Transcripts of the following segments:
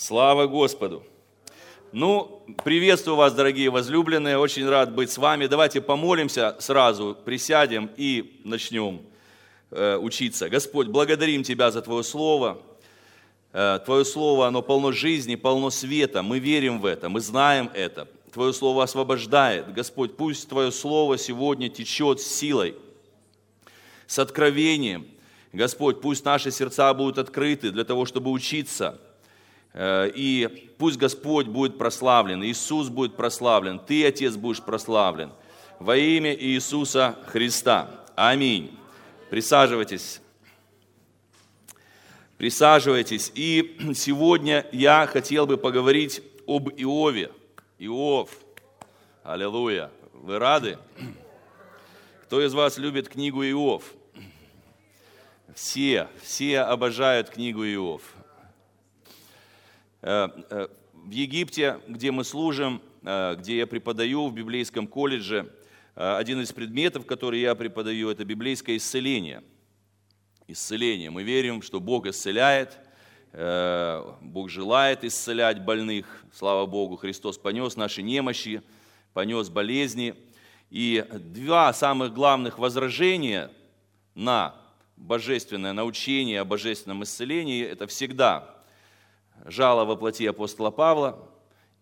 Слава Господу! Ну, приветствую вас, дорогие возлюбленные, очень рад быть с вами. Давайте помолимся сразу, присядем и начнем э, учиться. Господь, благодарим Тебя за Твое Слово. Э, Твое Слово, оно полно жизни, полно света. Мы верим в это, мы знаем это. Твое Слово освобождает. Господь, пусть Твое Слово сегодня течет с силой, с откровением. Господь, пусть наши сердца будут открыты для того, чтобы учиться – и пусть Господь будет прославлен, Иисус будет прославлен, Ты, Отец, будешь прославлен. Во имя Иисуса Христа. Аминь. Присаживайтесь. Присаживайтесь. И сегодня я хотел бы поговорить об Иове. Иов. Аллилуйя. Вы рады? Кто из вас любит книгу Иов? Все, все обожают книгу Иов. Э, э, в Египте, где мы служим, э, где я преподаю в библейском колледже, один из предметов, который я преподаю, это библейское исцеление. Исцеление. Мы верим, что Бог исцеляет, Бог желает исцелять больных. Слава Богу, Христос понес наши немощи, понес болезни. И два самых главных возражения на божественное научение о божественном исцелении – это всегда жало во плоти апостола Павла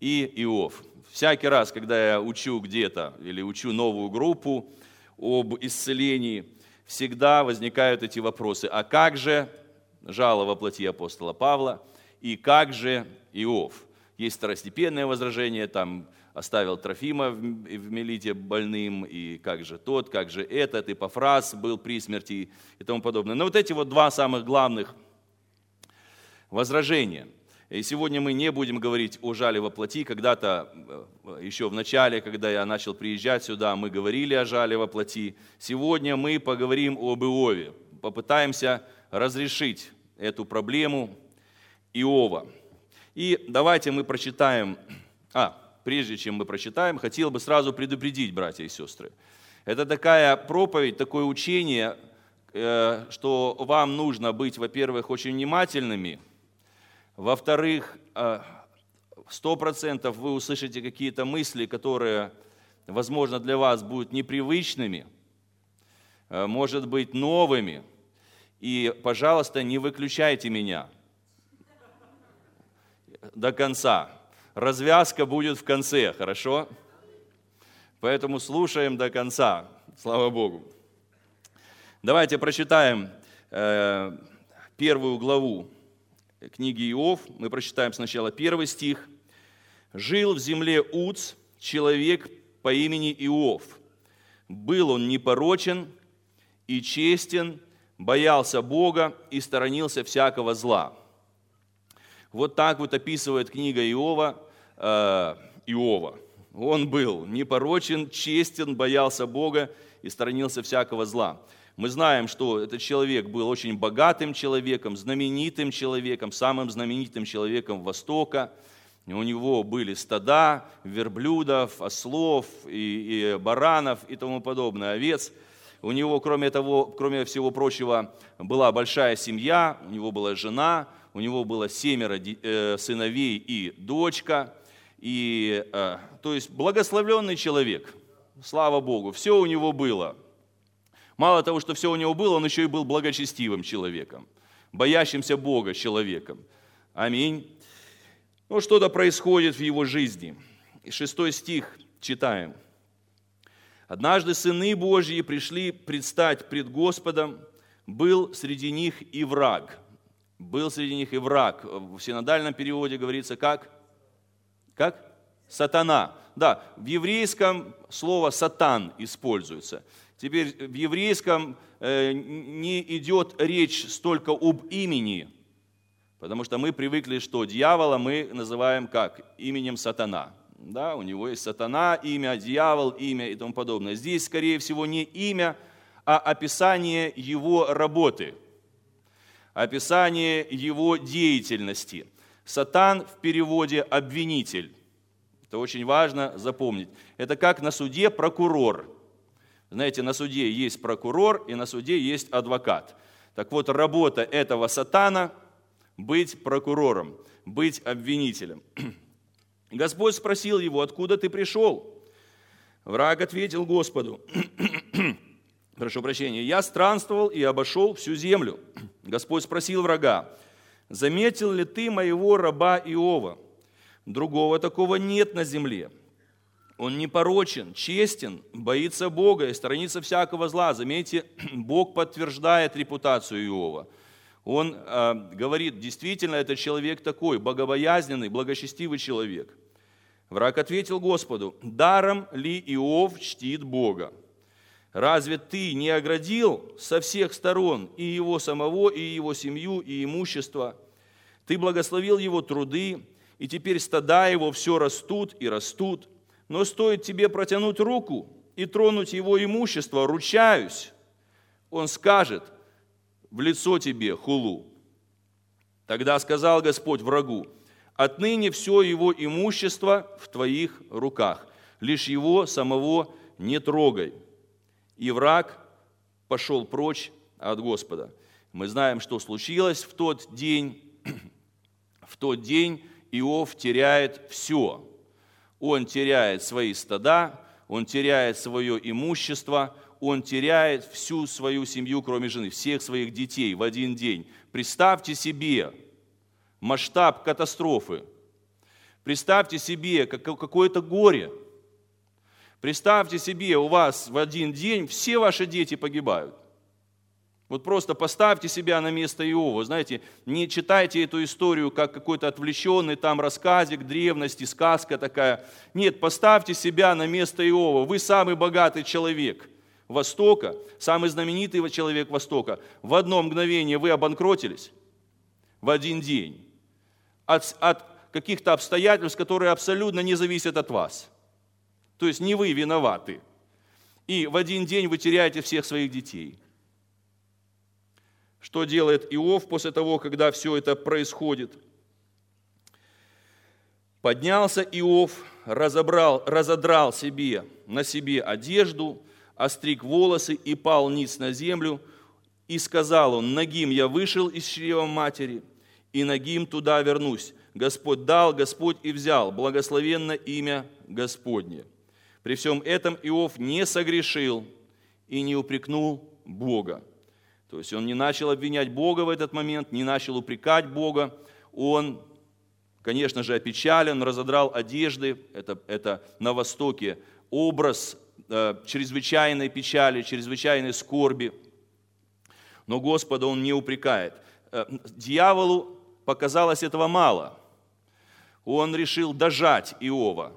и Иов. Всякий раз, когда я учу где-то или учу новую группу об исцелении, всегда возникают эти вопросы. А как же жало во плоти апостола Павла и как же Иов? Есть второстепенное возражение, там оставил Трофима в Мелите больным, и как же тот, как же этот, и Пафраз был при смерти и тому подобное. Но вот эти вот два самых главных возражения – и сегодня мы не будем говорить о жале во плоти. Когда-то, э, еще в начале, когда я начал приезжать сюда, мы говорили о жале во плоти. Сегодня мы поговорим об Иове. Попытаемся разрешить эту проблему Иова. И давайте мы прочитаем... А, прежде чем мы прочитаем, хотел бы сразу предупредить, братья и сестры. Это такая проповедь, такое учение, э, что вам нужно быть, во-первых, очень внимательными – во-вторых, а, сто процентов вы услышите какие-то мысли, которые, возможно, для вас будут непривычными, а, может быть, новыми. И, пожалуйста, не выключайте меня до конца. Развязка будет в конце, хорошо? Поэтому слушаем до конца. Слава Богу. Давайте прочитаем э, первую главу книги Иов, мы прочитаем сначала первый стих. «Жил в земле Уц человек по имени Иов. Был он непорочен и честен, боялся Бога и сторонился всякого зла». Вот так вот описывает книга Иова, э, Иова. Он был непорочен, честен, боялся Бога и сторонился всякого зла. Мы знаем, что этот человек был очень богатым человеком, знаменитым человеком, самым знаменитым человеком Востока. У него были стада верблюдов, ослов и, и баранов и тому подобное, овец. У него, кроме того, кроме всего прочего, была большая семья, у него была жена, у него было семеро э, сыновей и дочка. И, э, то есть благословленный человек, слава Богу, все у него было – Мало того, что все у него было, он еще и был благочестивым человеком, боящимся Бога человеком. Аминь. Ну, что-то происходит в его жизни. Шестой стих читаем. «Однажды сыны Божьи пришли предстать пред Господом, был среди них и враг». Был среди них и враг. В синодальном переводе говорится как? Как? Сатана. Да, в еврейском слово «сатан» используется. Теперь в еврейском э, не идет речь столько об имени, потому что мы привыкли, что дьявола мы называем как? Именем сатана. Да, у него есть сатана, имя, дьявол, имя и тому подобное. Здесь, скорее всего, не имя, а описание его работы, описание его деятельности. Сатан в переводе обвинитель. Это очень важно запомнить. Это как на суде прокурор – знаете, на суде есть прокурор и на суде есть адвокат. Так вот, работа этого сатана – быть прокурором, быть обвинителем. Господь спросил его, откуда ты пришел? Враг ответил Господу, прошу прощения, я странствовал и обошел всю землю. Господь спросил врага, заметил ли ты моего раба Иова? Другого такого нет на земле. Он непорочен, честен, боится Бога и сторонится всякого зла. Заметьте, Бог подтверждает репутацию Иова. Он э, говорит, действительно, этот человек такой, богобоязненный, благочестивый человек. Враг ответил Господу, даром ли Иов чтит Бога? Разве ты не оградил со всех сторон и его самого, и его семью, и имущество? Ты благословил его труды, и теперь стада его все растут и растут. Но стоит тебе протянуть руку и тронуть его имущество, ручаюсь, он скажет в лицо тебе хулу. Тогда сказал Господь врагу, отныне все его имущество в твоих руках, лишь его самого не трогай. И враг пошел прочь от Господа. Мы знаем, что случилось в тот день. В тот день Иов теряет все. Он теряет свои стада, он теряет свое имущество, он теряет всю свою семью, кроме жены, всех своих детей в один день. Представьте себе масштаб катастрофы. Представьте себе какое-то горе. Представьте себе, у вас в один день все ваши дети погибают. Вот просто поставьте себя на место Иова. Знаете, не читайте эту историю как какой-то отвлеченный там рассказик древности, сказка такая. Нет, поставьте себя на место Иова. Вы самый богатый человек Востока, самый знаменитый человек Востока. В одно мгновение вы обанкротились, в один день, от, от каких-то обстоятельств, которые абсолютно не зависят от вас. То есть не вы виноваты. И в один день вы теряете всех своих детей – что делает Иов после того, когда все это происходит? Поднялся Иов, разобрал, разодрал себе на себе одежду, остриг волосы и пал ниц на землю. И сказал он, ногим я вышел из чрева матери, и ногим туда вернусь. Господь дал, Господь и взял, благословенно имя Господне. При всем этом Иов не согрешил и не упрекнул Бога. То есть он не начал обвинять Бога в этот момент, не начал упрекать Бога. Он, конечно же, опечален, разодрал одежды. Это, это на Востоке образ э, чрезвычайной печали, чрезвычайной скорби. Но Господа он не упрекает. Э, дьяволу показалось этого мало. Он решил дожать Иова.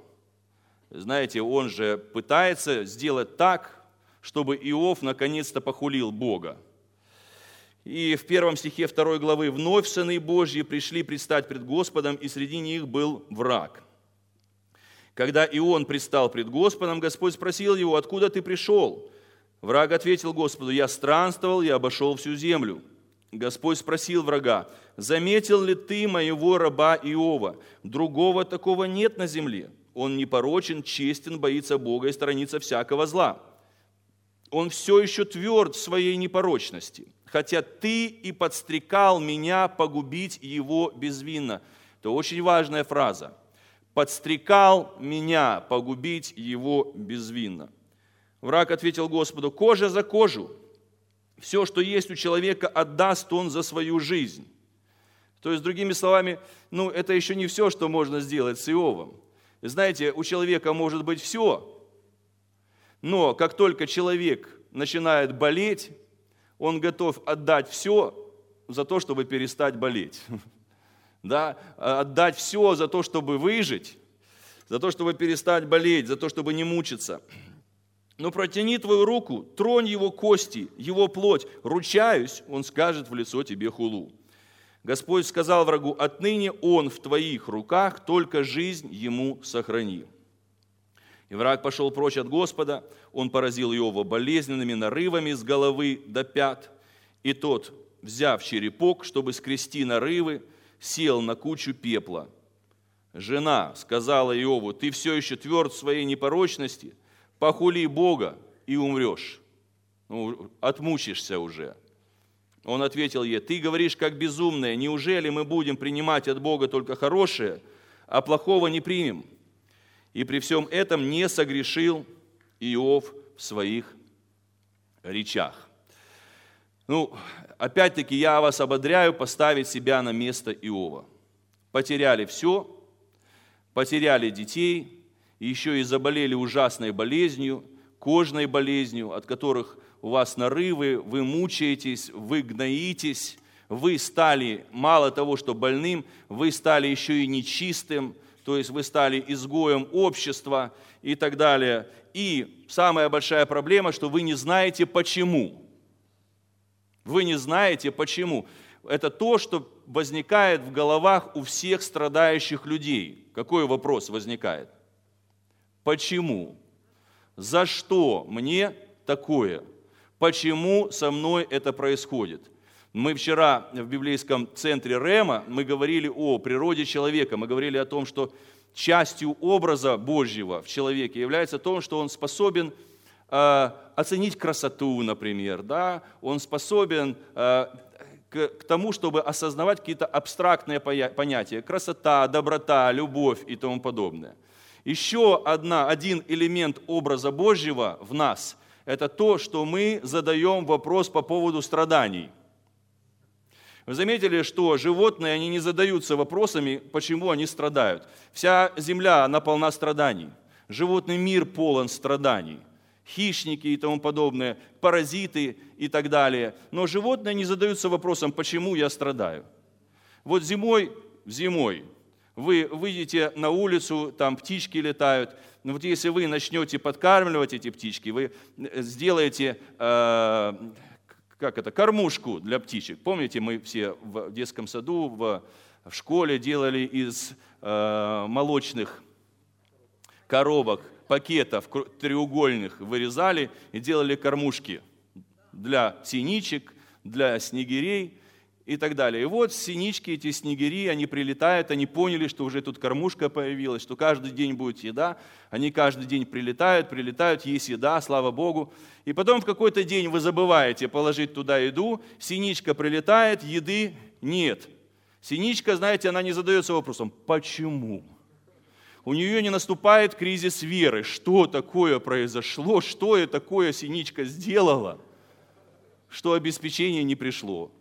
Знаете, он же пытается сделать так, чтобы Иов наконец-то похулил Бога. И в первом стихе второй главы «Вновь сыны Божьи пришли предстать пред Господом, и среди них был враг». Когда Ион предстал пред Господом, Господь спросил его, «Откуда ты пришел?» Враг ответил Господу, «Я странствовал, я обошел всю землю». Господь спросил врага, «Заметил ли ты моего раба Иова? Другого такого нет на земле. Он непорочен, честен, боится Бога и сторонится всякого зла. Он все еще тверд в своей непорочности» хотя ты и подстрекал меня погубить его безвинно. Это очень важная фраза. Подстрекал меня погубить его безвинно. Враг ответил Господу, кожа за кожу. Все, что есть у человека, отдаст он за свою жизнь. То есть, другими словами, ну, это еще не все, что можно сделать с Иовом. Знаете, у человека может быть все, но как только человек начинает болеть, он готов отдать все за то, чтобы перестать болеть. Да? Отдать все за то, чтобы выжить, за то, чтобы перестать болеть, за то, чтобы не мучиться. Но протяни твою руку, тронь его кости, его плоть. Ручаюсь, он скажет в лицо тебе хулу. Господь сказал врагу, отныне он в твоих руках, только жизнь ему сохрани. И враг пошел прочь от Господа, он поразил Иова болезненными нарывами с головы до пят. И тот, взяв черепок, чтобы скрести нарывы, сел на кучу пепла. Жена сказала Иову, ты все еще тверд в своей непорочности, похули Бога и умрешь. Ну, отмучишься уже. Он ответил ей, ты говоришь как безумная, неужели мы будем принимать от Бога только хорошее, а плохого не примем? И при всем этом не согрешил Иов в своих речах. Ну, опять-таки я вас ободряю поставить себя на место Иова. Потеряли все, потеряли детей, еще и заболели ужасной болезнью, кожной болезнью, от которых у вас нарывы, вы мучаетесь, вы гноитесь, вы стали, мало того, что больным, вы стали еще и нечистым, то есть вы стали изгоем общества и так далее. И самая большая проблема, что вы не знаете почему. Вы не знаете почему. Это то, что возникает в головах у всех страдающих людей. Какой вопрос возникает? Почему? За что мне такое? Почему со мной это происходит? Мы вчера в библейском центре Рема, мы говорили о природе человека, мы говорили о том, что частью образа Божьего в человеке является то, что он способен э, оценить красоту, например, да? он способен э, к, к тому, чтобы осознавать какие-то абстрактные понятия, красота, доброта, любовь и тому подобное. Еще одна, один элемент образа Божьего в нас – это то, что мы задаем вопрос по поводу страданий. Вы заметили, что животные, они не задаются вопросами, почему они страдают. Вся земля, она полна страданий. Животный мир полон страданий. Хищники и тому подобное, паразиты и так далее. Но животные не задаются вопросом, почему я страдаю. Вот зимой, зимой, вы выйдете на улицу, там птички летают – но вот если вы начнете подкармливать эти птички, вы э, сделаете, э, как это, кормушку для птичек. Помните, мы все в детском саду, в, в школе делали из э, молочных коробок, пакетов треугольных, вырезали и делали кормушки для синичек, для снегирей и так далее. И вот синички, эти снегири, они прилетают, они поняли, что уже тут кормушка появилась, что каждый день будет еда. Они каждый день прилетают, прилетают, есть еда, слава Богу. И потом в какой-то день вы забываете положить туда еду, синичка прилетает, еды нет. Синичка, знаете, она не задается вопросом, почему? У нее не наступает кризис веры. Что такое произошло? Что я такое синичка сделала? Что обеспечение не пришло?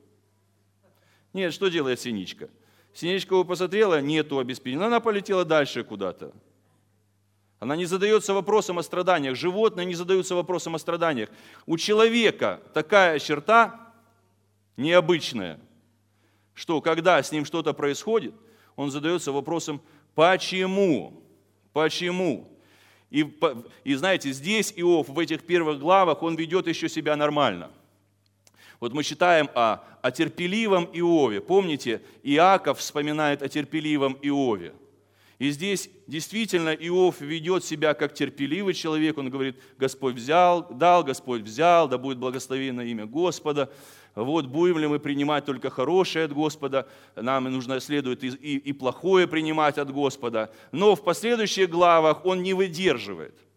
Нет, что делает синичка? Синичка его посмотрела, нету обеспечения. Она полетела дальше куда-то. Она не задается вопросом о страданиях. Животные не задаются вопросом о страданиях. У человека такая черта необычная, что когда с ним что-то происходит, он задается вопросом «почему?». Почему? И, и знаете, здесь Иов в этих первых главах, он ведет еще себя нормально – вот мы читаем о, о терпеливом Иове. Помните, Иаков вспоминает о терпеливом Иове. И здесь действительно Иов ведет себя как терпеливый человек. Он говорит, Господь взял, дал, Господь взял, да будет благословено имя Господа. Вот будем ли мы принимать только хорошее от Господа, нам нужно следует и, и, и плохое принимать от Господа. Но в последующих главах он не выдерживает –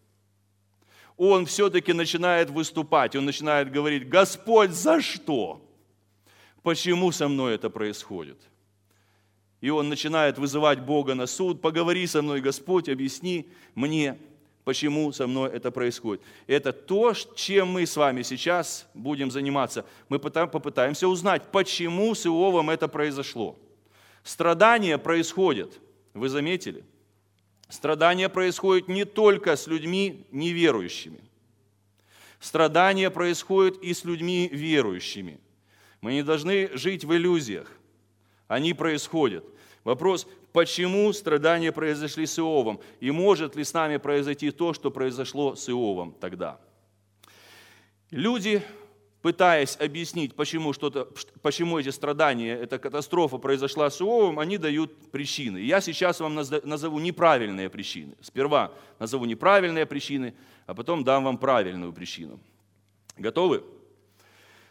он все-таки начинает выступать, он начинает говорить, Господь, за что? Почему со мной это происходит? И он начинает вызывать Бога на суд, поговори со мной, Господь, объясни мне, почему со мной это происходит. Это то, чем мы с вами сейчас будем заниматься. Мы попытаемся узнать, почему с Иовом это произошло. Страдания происходят, вы заметили? Страдания происходят не только с людьми неверующими. Страдания происходят и с людьми верующими. Мы не должны жить в иллюзиях. Они происходят. Вопрос, почему страдания произошли с Иовом? И может ли с нами произойти то, что произошло с Иовом тогда? Люди пытаясь объяснить, почему, что-то, почему эти страдания, эта катастрофа произошла с Иовом, они дают причины. Я сейчас вам назову неправильные причины. Сперва назову неправильные причины, а потом дам вам правильную причину. Готовы?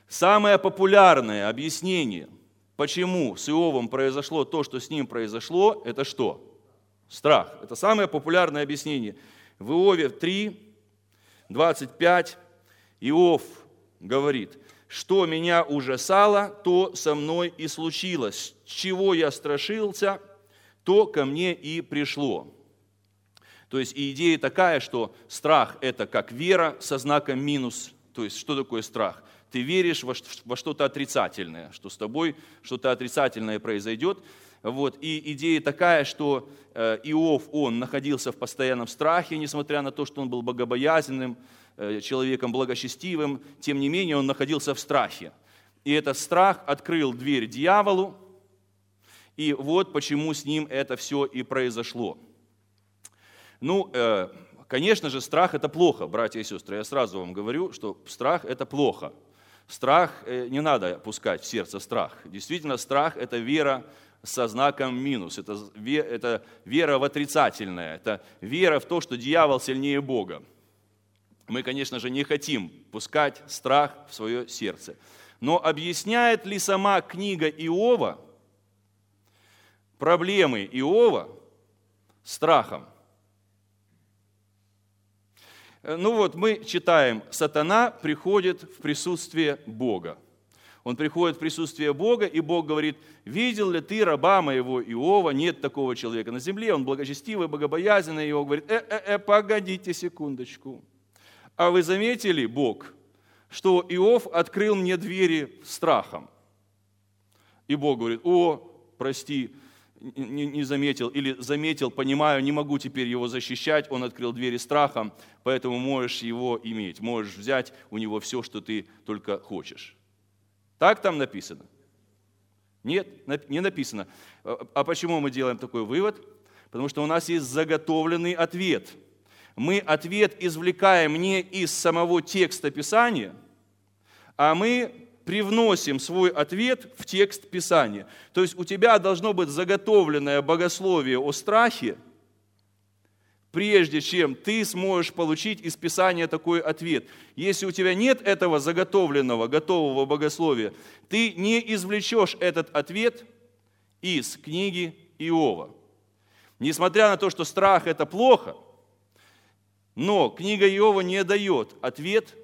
Самое популярное объяснение, почему с Иовом произошло то, что с ним произошло, это что? Страх. Это самое популярное объяснение. В Иове 3, 25 Иов говорит, Что меня ужасало, то со мной и случилось. Чего я страшился, то ко мне и пришло. То есть идея такая, что страх – это как вера со знаком минус. То есть что такое страх? Ты веришь во что-то отрицательное, что с тобой что-то отрицательное произойдет. Вот. И идея такая, что э, Иов, он находился в постоянном страхе, несмотря на то, что он был богобоязненным, человеком благочестивым, тем не менее он находился в страхе. И этот страх открыл дверь дьяволу, и вот почему с ним это все и произошло. Ну, э, конечно же, страх – это плохо, братья и сестры. Я сразу вам говорю, что страх – это плохо. Страх, э, не надо пускать в сердце страх. Действительно, страх – это вера со знаком минус. Это, это вера в отрицательное. Это вера в то, что дьявол сильнее Бога. Мы, конечно же, не хотим пускать страх в свое сердце. Но объясняет ли сама книга Иова проблемы Иова страхом? Э, ну вот мы читаем, сатана приходит в присутствие Бога. Он приходит в присутствие Бога, и Бог говорит, видел ли ты раба моего Иова? Нет такого человека на земле, он благочестивый, богобоязненный. И он говорит, э-э-э, погодите секундочку. А вы заметили, Бог, что Иов открыл мне двери страхом? И Бог говорит, о, прости, не, не заметил или заметил, понимаю, не могу теперь его защищать, он открыл двери страхом, поэтому можешь его иметь, можешь взять у него все, что ты только хочешь. Так там написано? Нет, не написано. А, а почему мы делаем такой вывод? Потому что у нас есть заготовленный ответ. Мы ответ извлекаем не из самого текста Писания, а мы привносим свой ответ в текст Писания. То есть у тебя должно быть заготовленное богословие о страхе, прежде чем ты сможешь получить из Писания такой ответ. Если у тебя нет этого заготовленного, готового богословия, ты не извлечешь этот ответ из книги Иова. Несмотря на то, что страх – это плохо, но книга Иова не дает ответ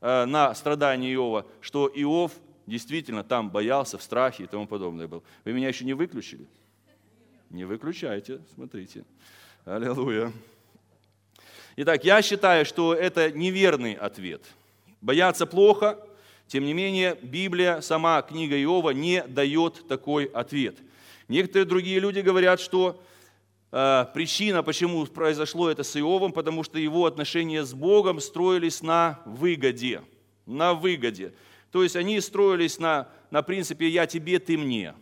Э, на страдания Иова, что Иов действительно там боялся, в страхе и тому подобное был. Вы меня еще не выключили? Не выключайте, смотрите. Аллилуйя. Итак, я считаю, что это неверный ответ. Бояться плохо, тем не менее, Библия, сама книга Иова не дает такой ответ. Некоторые другие люди говорят, что причина, почему произошло это с Иовом, потому что его отношения с Богом строились на выгоде. На выгоде. То есть они строились на, на принципе «я тебе, ты мне».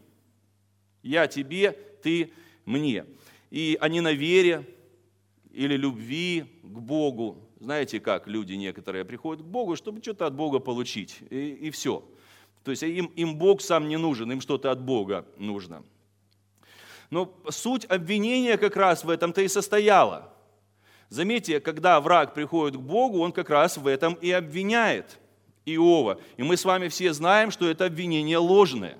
«Я тебе, ты мне». И они на вере или любви к Богу. Знаете, как люди некоторые приходят к Богу, чтобы что-то от Бога получить, и, и все. То есть им, им Бог сам не нужен, им что-то от Бога нужно – но суть обвинения как раз в этом-то и состояла. Заметьте, когда враг приходит к Богу, он как раз в этом и обвиняет Иова. И мы с вами все знаем, что это обвинение ложное.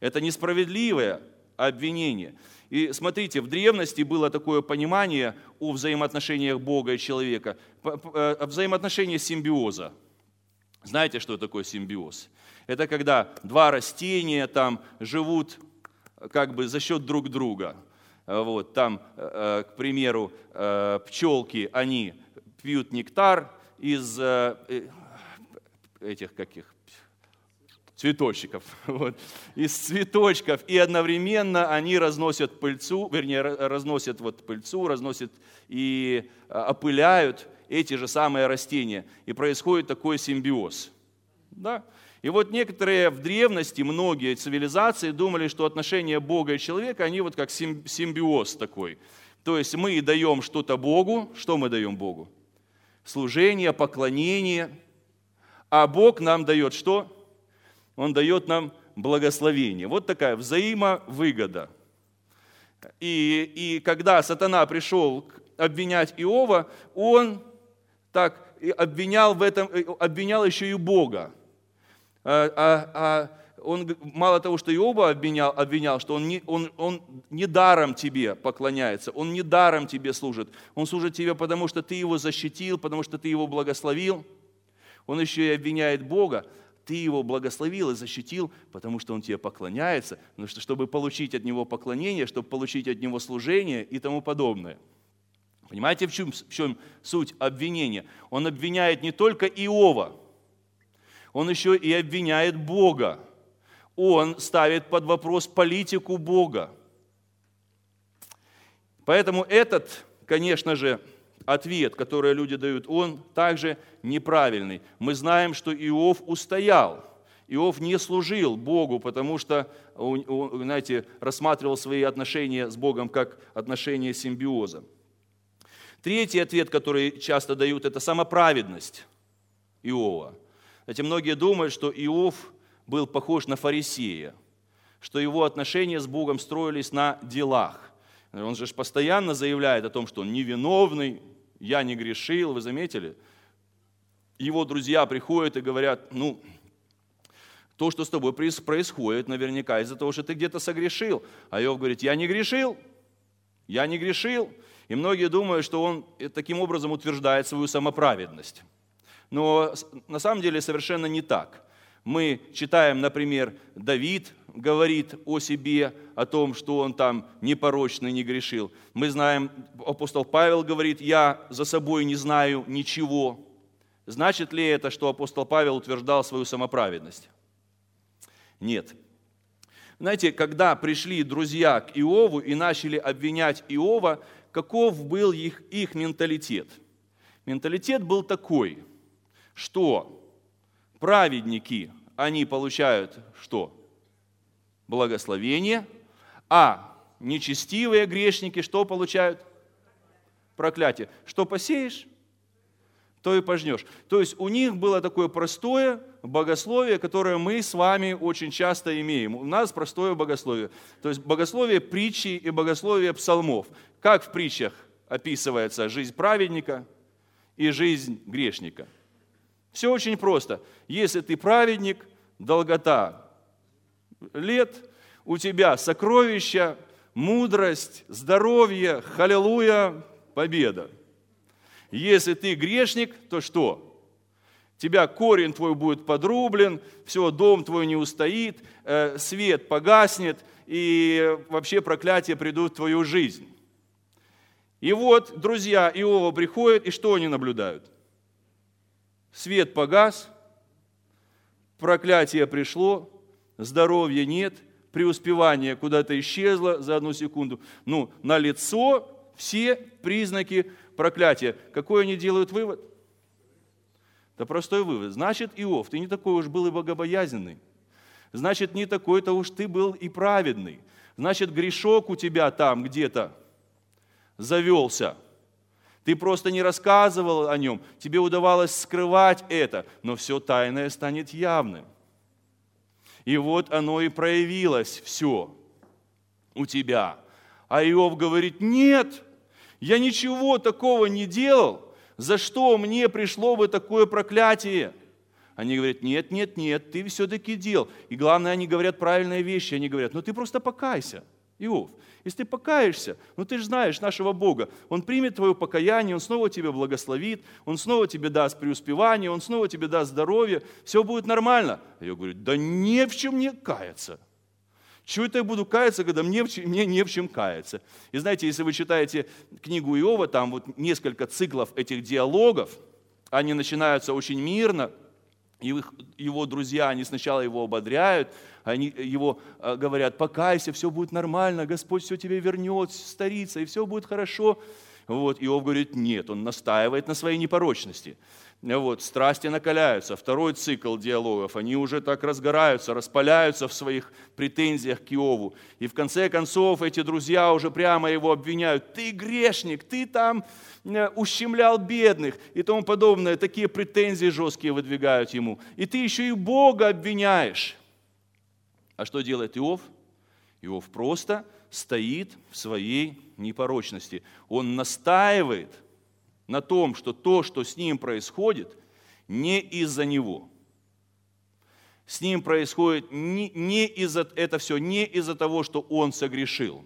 Это несправедливое обвинение. И смотрите, в древности было такое понимание о взаимоотношениях Бога и человека, э, взаимоотношения симбиоза. Знаете, что такое симбиоз? Это когда два растения там живут как бы за счет друг друга. Вот, там, э, к примеру, э, пчелки, они пьют нектар из э, этих каких цветочков, вот, из цветочков, и одновременно они разносят пыльцу, вернее, разносят вот пыльцу, разносят и опыляют эти же самые растения. И происходит такой симбиоз. Да? И вот некоторые в древности, многие цивилизации думали, что отношения Бога и человека, они вот как симбиоз такой. То есть мы даем что-то Богу, что мы даем Богу? Служение, поклонение. А Бог нам дает что? Он дает нам благословение. Вот такая взаимовыгода. И, и когда сатана пришел обвинять Иова, он так обвинял, в этом, обвинял еще и Бога. А, а, а он мало того, что Иоба обвинял, обвинял что он не, он, он не даром тебе поклоняется, он не даром тебе служит. Он служит тебе, потому что ты его защитил, потому что ты его благословил. Он еще и обвиняет Бога. ты его благословил и защитил, потому что он тебе поклоняется, потому что чтобы получить от него поклонение, чтобы получить от него служение и тому подобное. Понимаете, в чем, в чем суть обвинения? Он обвиняет не только Иова, он еще и обвиняет Бога. Он ставит под вопрос политику Бога. Поэтому этот, конечно же, ответ, который люди дают, он также неправильный. Мы знаем, что Иов устоял. Иов не служил Богу, потому что, знаете, рассматривал свои отношения с Богом как отношения симбиоза. Третий ответ, который часто дают, это самоправедность Иова. Знаете, многие думают, что Иов был похож на фарисея, что его отношения с Богом строились на делах. Он же постоянно заявляет о том, что он невиновный, я не грешил, вы заметили? Его друзья приходят и говорят, ну, то, что с тобой происходит, наверняка из-за того, что ты где-то согрешил. А Иов говорит, я не грешил, я не грешил. И многие думают, что он таким образом утверждает свою самоправедность. Но на самом деле совершенно не так. Мы читаем, например, Давид говорит о себе, о том, что он там непорочный, не грешил. Мы знаем, апостол Павел говорит, я за собой не знаю ничего. Значит ли это, что апостол Павел утверждал свою самоправедность? Нет. Знаете, когда пришли друзья к Иову и начали обвинять Иова, каков был их, их менталитет? Менталитет был такой, что праведники, они получают что? Благословение, а нечестивые грешники что получают? Проклятие. Что посеешь, то и пожнешь. То есть у них было такое простое богословие, которое мы с вами очень часто имеем. У нас простое богословие. То есть богословие притчи и богословие псалмов. Как в притчах описывается жизнь праведника и жизнь грешника – все очень просто. Если ты праведник, долгота лет, у тебя сокровища, мудрость, здоровье, халилуя, победа. Если ты грешник, то что? Тебя корень твой будет подрублен, все, дом твой не устоит, э, свет погаснет, и вообще проклятия придут в твою жизнь. И вот друзья Иова приходят, и что они наблюдают? Свет погас, проклятие пришло, здоровья нет, преуспевание куда-то исчезло за одну секунду. Ну, на лицо все признаки проклятия. Какой они делают вывод? Это простой вывод. Значит, Иов, ты не такой уж был и богобоязненный. Значит, не такой-то уж ты был и праведный. Значит, грешок у тебя там где-то завелся – ты просто не рассказывал о нем, тебе удавалось скрывать это, но все тайное станет явным. И вот оно и проявилось все у тебя. А Иов говорит, нет, я ничего такого не делал, за что мне пришло бы такое проклятие? Они говорят, нет, нет, нет, ты все-таки делал. И главное, они говорят правильные вещи. Они говорят, ну ты просто покайся, Иов. Если ты покаешься, ну ты же знаешь нашего Бога, Он примет твое покаяние, Он снова тебя благословит, Он снова тебе даст преуспевание, Он снова тебе даст здоровье, все будет нормально. А я говорю, да не в чем мне каяться. Чего это я буду каяться, когда мне, мне не в чем каяться? И знаете, если вы читаете книгу Иова, там вот несколько циклов этих диалогов, они начинаются очень мирно, его друзья, они сначала его ободряют, они его э, говорят, покайся, все будет нормально, Господь все тебе вернет, старится, и все будет хорошо. Вот, Иов говорит, нет, он настаивает на своей непорочности. Вот, страсти накаляются. Второй цикл диалогов, они уже так разгораются, распаляются в своих претензиях к Иову. И в конце концов эти друзья уже прямо его обвиняют. Ты грешник, ты там э, ущемлял бедных и тому подобное. Такие претензии жесткие выдвигают ему. И ты еще и Бога обвиняешь. А что делает Иов? Иов просто стоит в своей непорочности. Он настаивает на том, что то, что с ним происходит, не из-за него. С ним происходит не, не из-за, это все не из-за того, что он согрешил,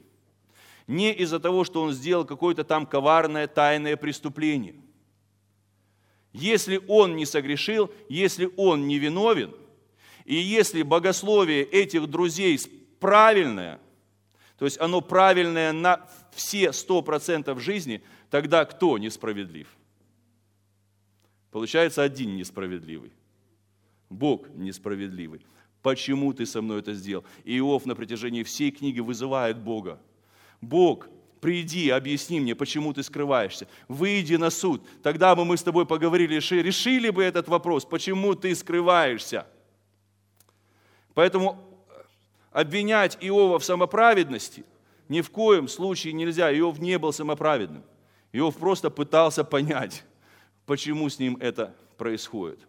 не из-за того, что он сделал какое-то там коварное тайное преступление. Если он не согрешил, если он не виновен – И если богословие этих друзей правильное, то есть оно правильное на все сто процентов жизни, тогда кто несправедлив? Получается один несправедливый. Бог несправедливый. Почему ты со мной это сделал? Иов на протяжении всей книги вызывает Бога. Бог, приди, объясни мне, почему ты скрываешься. Выйди на суд. Тогда бы мы с тобой поговорили, решили бы этот вопрос, почему ты скрываешься. Поэтому обвинять Иова в самоправедности ни в коем случае нельзя. Иов не был самоправедным. Иов просто пытался понять, почему с ним это происходит.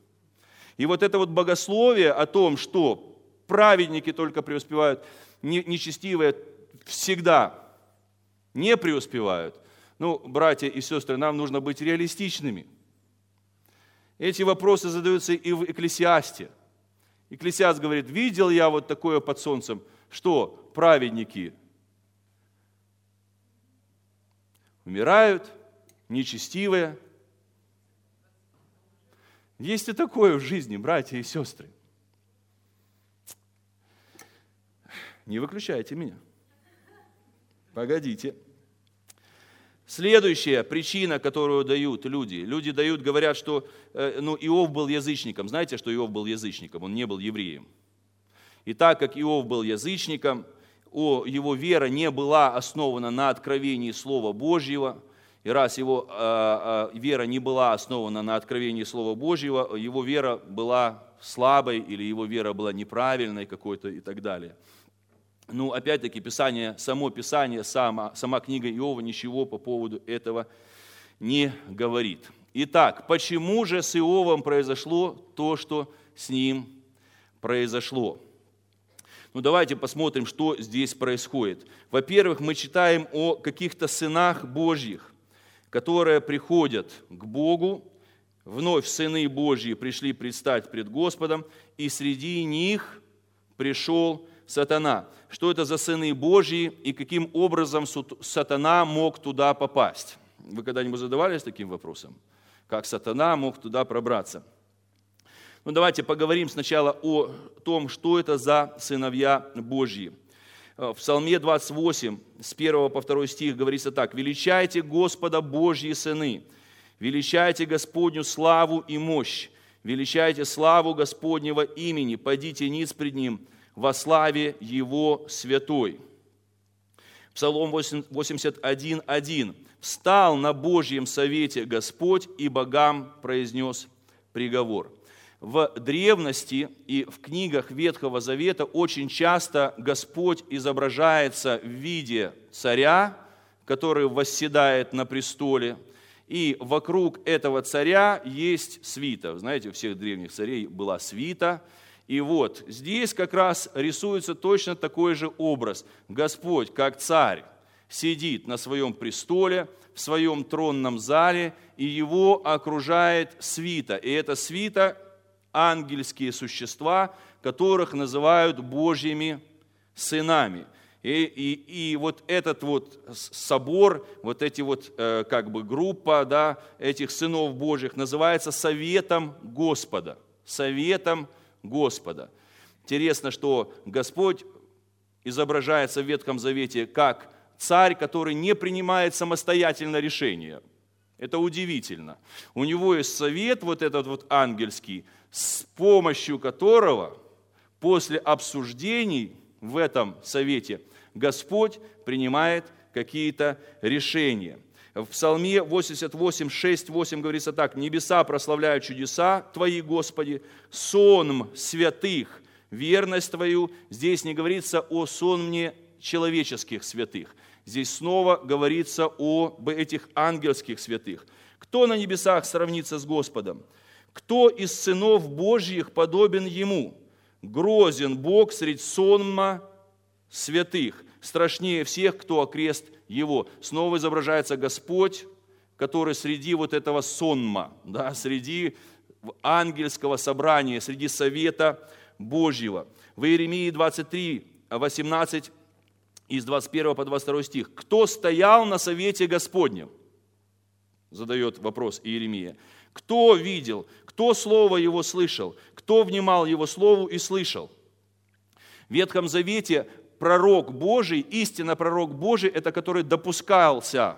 И вот это вот богословие о том, что праведники только преуспевают, нечестивые всегда не преуспевают. Ну, братья и сестры, нам нужно быть реалистичными. Эти вопросы задаются и в Экклесиасте. Экклесиаст говорит, видел я вот такое под солнцем, что праведники умирают, нечестивые, есть и такое в жизни, братья и сестры. Не выключайте меня. Погодите. Следующая причина, которую дают люди. Люди дают, говорят, что э, ну, Иов был язычником. Знаете, что Иов был язычником? Он не был евреем. И так как Иов был язычником, его вера не была основана на откровении Слова Божьего, и раз его э, э, вера не была основана на откровении Слова Божьего, его вера была слабой или его вера была неправильной какой-то и так далее. Ну, опять-таки, Писание, само Писание, сама, сама книга Иова ничего по поводу этого не говорит. Итак, почему же с Иовом произошло то, что с ним произошло? Ну, давайте посмотрим, что здесь происходит. Во-первых, мы читаем о каких-то сынах Божьих, которые приходят к Богу, вновь сыны Божьи пришли предстать пред Господом, и среди них пришел сатана. Что это за сыны Божьи и каким образом сатана мог туда попасть? Вы когда-нибудь задавались таким вопросом? Как сатана мог туда пробраться? Ну давайте поговорим сначала о том, что это за сыновья Божьи. Э, в Псалме 28, с 1 по 2 стих говорится так. «Величайте Господа Божьи сыны, величайте Господню славу и мощь, величайте славу Господнего имени, падите низ пред Ним во славе Его святой». Псалом 81.1. «Встал на Божьем совете Господь, и богам произнес приговор» в древности и в книгах Ветхого Завета очень часто Господь изображается в виде царя, который восседает на престоле, и вокруг этого царя есть свита. Знаете, у всех древних царей была свита, и вот здесь как раз рисуется точно такой же образ. Господь, как царь, сидит на своем престоле, в своем тронном зале, и его окружает свита. И эта свита ангельские существа, которых называют Божьими сынами. И, и, и вот этот вот собор, вот эти вот э, как бы группа да, этих сынов Божьих называется Советом Господа. Советом Господа. Интересно, что Господь изображается в Ветхом Завете как царь, который не принимает самостоятельно решения. Это удивительно. У него есть совет, вот этот вот ангельский, с помощью которого после обсуждений в этом совете Господь принимает какие-то решения. В Псалме 88, 6, 8 говорится так. «Небеса прославляют чудеса Твои, Господи, сонм святых, верность Твою». Здесь не говорится о сонме человеческих святых. Здесь снова говорится об этих ангельских святых. Кто на небесах сравнится с Господом? Кто из сынов Божьих подобен Ему? Грозен Бог средь сонма святых, страшнее всех, кто окрест Его. Снова изображается Господь, который среди вот этого сонма, да, среди ангельского собрания, среди совета Божьего. В Иеремии 23, 18, из 21 по 22 стих. «Кто стоял на совете Господнем?» Задает вопрос Иеремия. Кто видел? Кто слово его слышал? Кто внимал его слову и слышал? В Ветхом Завете пророк Божий, истинно пророк Божий, это который допускался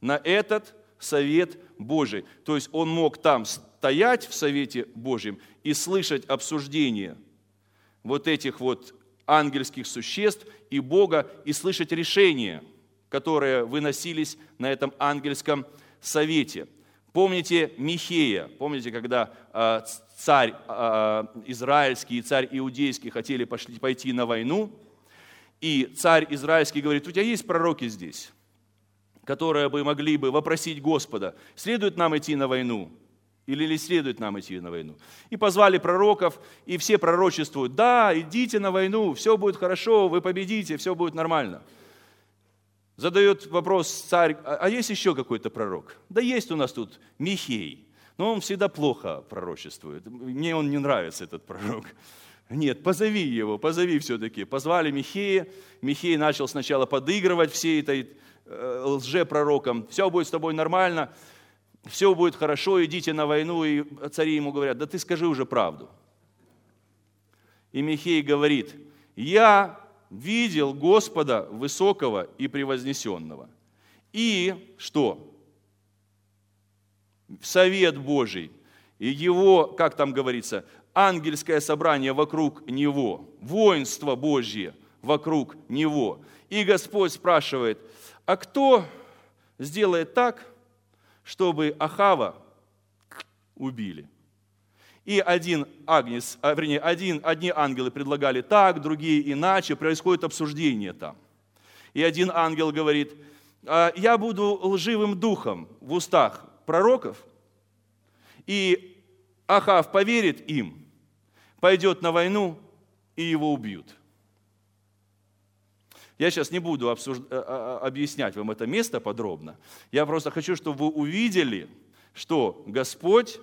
на этот совет Божий. То есть он мог там стоять в совете Божьем и слышать обсуждение вот этих вот ангельских существ и Бога и слышать решения, которые выносились на этом ангельском совете. Помните Михея, помните, когда а, царь а, израильский и царь иудейский хотели пошли, пойти на войну, и царь израильский говорит, у тебя есть пророки здесь, которые бы могли бы вопросить Господа, следует нам идти на войну или не следует нам идти на войну. И позвали пророков, и все пророчествуют, да, идите на войну, все будет хорошо, вы победите, все будет нормально. Задает вопрос царь, а, а есть еще какой-то пророк? Да есть у нас тут Михей, но он всегда плохо пророчествует. Мне он не нравится, этот пророк. Нет, позови его, позови все-таки. Позвали Михея. Михей начал сначала подыгрывать всей этой э, лжепророкам. Все будет с тобой нормально, все будет хорошо, идите на войну. И цари ему говорят, да ты скажи уже правду. И Михей говорит, я видел Господа высокого и превознесенного. И что? Совет Божий. И его, как там говорится, ангельское собрание вокруг него, воинство Божье вокруг него. И Господь спрашивает, а кто сделает так, чтобы Ахава убили? И один агнец, а, вернее, один, одни ангелы предлагали так, другие иначе, происходит обсуждение там. И один ангел говорит, «А, я буду лживым духом в устах пророков, и Ахав поверит им – пойдет на войну, и его убьют. Я сейчас не буду обсуж... Э, э, объяснять вам это место подробно. Я просто хочу, чтобы вы увидели, что Господь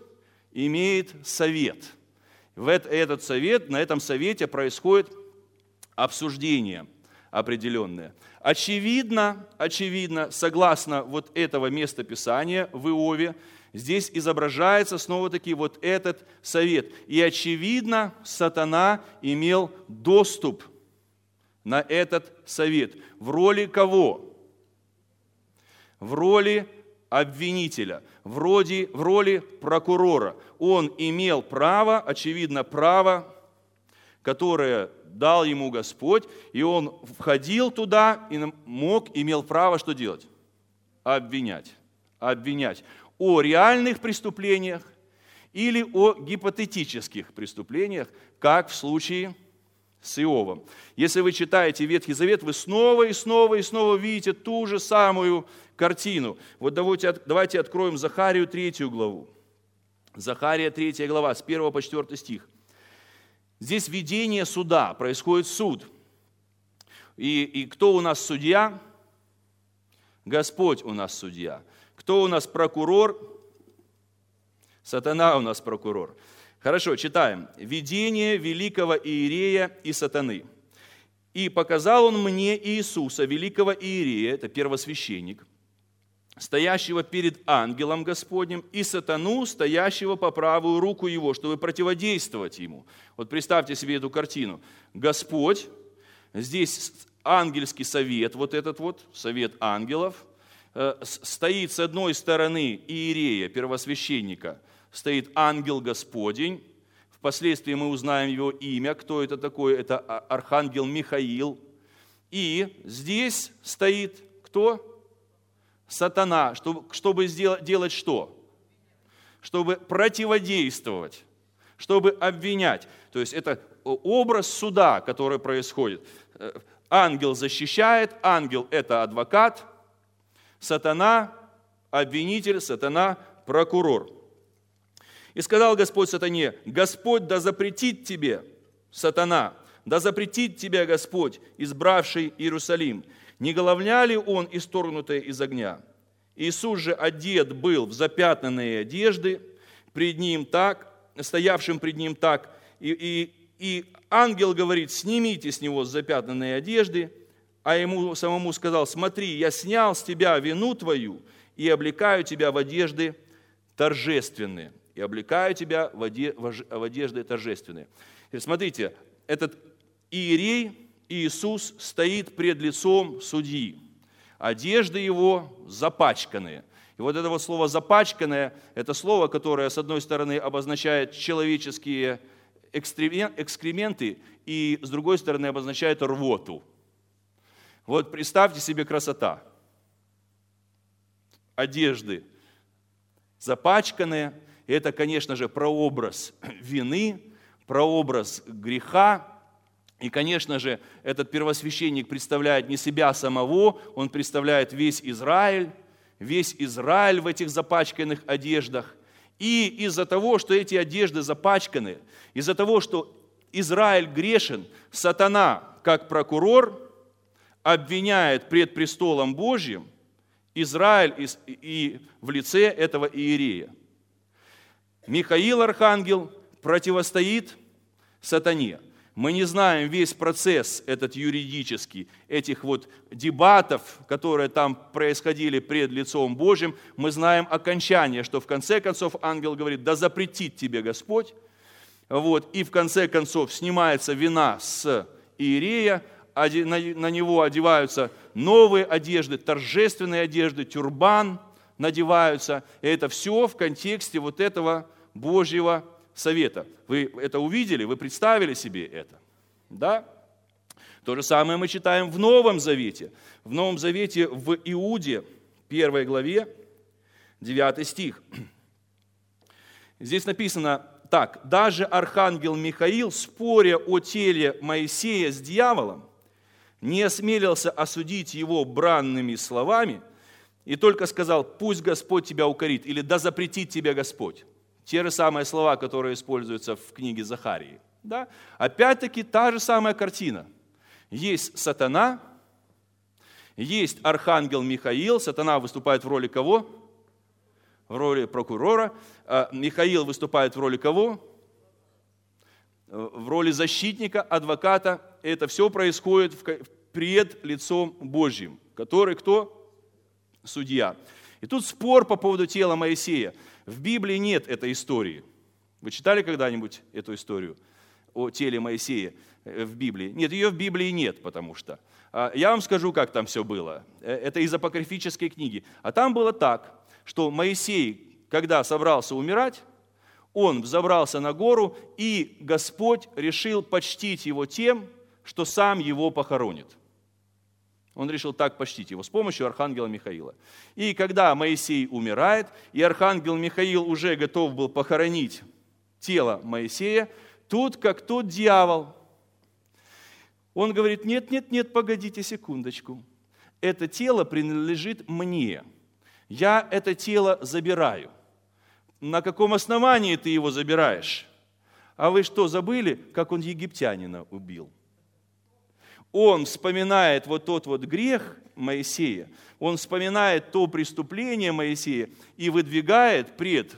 имеет совет. В этот совет, на этом совете происходит обсуждение определенное. Очевидно, очевидно, согласно вот этого места Писания в Иове, Здесь изображается снова-таки вот этот совет. И очевидно, сатана имел доступ на этот совет. В роли кого? В роли обвинителя, в роли, в роли прокурора. Он имел право, очевидно, право, которое дал ему Господь, и он входил туда и мог, имел право что делать? Обвинять. Обвинять о реальных преступлениях или о гипотетических преступлениях, как в случае с Иовом. Если вы читаете Ветхий Завет, вы снова и снова и снова видите ту же самую картину. Вот давайте, давайте откроем Захарию третью главу. Захария третья глава, с 1 по 4 стих. Здесь видение суда, происходит суд. И, и кто у нас судья? Господь у нас судья. Кто у нас прокурор? Сатана у нас прокурор. Хорошо, читаем. «Видение великого Иерея и сатаны. И показал он мне Иисуса, великого Иерея, это первосвященник, стоящего перед ангелом Господним, и сатану, стоящего по правую руку его, чтобы противодействовать ему». Вот представьте себе эту картину. Господь, здесь ангельский совет, вот этот вот, совет ангелов – Э, стоит с одной стороны Иерея, первосвященника, стоит ангел Господень, впоследствии мы узнаем его имя, кто это такой, это архангел Михаил. И здесь стоит кто? Сатана, чтобы, сделать, делать что? Чтобы противодействовать, чтобы обвинять. То есть это образ суда, который происходит. Э, ангел защищает, ангел – это адвокат – сатана обвинитель, сатана прокурор. И сказал Господь сатане, Господь да запретит тебе, сатана, да запретит тебя Господь, избравший Иерусалим. Не головня ли он исторгнутая из огня? Иисус же одет был в запятнанные одежды, пред ним так, стоявшим пред ним так, и, и, и ангел говорит, снимите с него запятнанные одежды, а ему самому сказал, смотри, я снял с тебя вину твою и облекаю тебя в одежды торжественные, и облекаю тебя в одежды торжественные. И смотрите, этот иерей Иисус стоит пред лицом судьи. Одежды его запачканные. И вот это вот слово «запачканное» – это слово, которое, с одной стороны, обозначает человеческие экскременты, и с другой стороны, обозначает рвоту. Вот представьте себе красота. Одежды запачканные. Это, конечно же, прообраз вины, прообраз греха. И, конечно же, этот первосвященник представляет не себя самого, он представляет весь Израиль, весь Израиль в этих запачканных одеждах. И из-за того, что эти одежды запачканы, из-за того, что Израиль грешен, сатана, как прокурор, обвиняет пред престолом Божьим Израиль и в лице этого иерея. Михаил Архангел противостоит сатане. Мы не знаем весь процесс этот юридический, этих вот дебатов, которые там происходили пред лицом Божьим. Мы знаем окончание, что в конце концов ангел говорит, да запретит тебе Господь. Вот, и в конце концов снимается вина с Иерея, на него одеваются новые одежды, торжественные одежды, тюрбан надеваются. И это все в контексте вот этого Божьего совета. Вы это увидели, вы представили себе это? Да? То же самое мы читаем в Новом Завете. В Новом Завете в Иуде, первой главе, 9 стих. Здесь написано так. «Даже архангел Михаил, споря о теле Моисея с дьяволом, не осмелился осудить его бранными словами и только сказал, пусть Господь тебя укорит, или да запретит тебя Господь. Те же самые слова, которые используются в книге Захарии. Да? Опять-таки та же самая картина. Есть сатана, есть архангел Михаил, сатана выступает в роли кого? В роли прокурора. А Михаил выступает в роли кого? В роли защитника, адвоката. Это все происходит пред лицом Божьим, который кто? Судья. И тут спор по поводу тела Моисея. В Библии нет этой истории. Вы читали когда-нибудь эту историю о теле Моисея э, в Библии? Нет, ее в Библии нет, потому что. А, я вам скажу, как там все было. Э, это из апокрифической книги. А там было так, что Моисей, когда собрался умирать, он взобрался на гору, и Господь решил почтить его тем, что сам его похоронит. Он решил так почтить его с помощью архангела Михаила. И когда Моисей умирает, и архангел Михаил уже готов был похоронить тело Моисея, тут как тот дьявол. Он говорит, нет, нет, нет, погодите секундочку. Это тело принадлежит мне. Я это тело забираю. На каком основании ты его забираешь? А вы что, забыли, как он египтянина убил? Он вспоминает вот тот вот грех Моисея, он вспоминает то преступление Моисея и выдвигает пред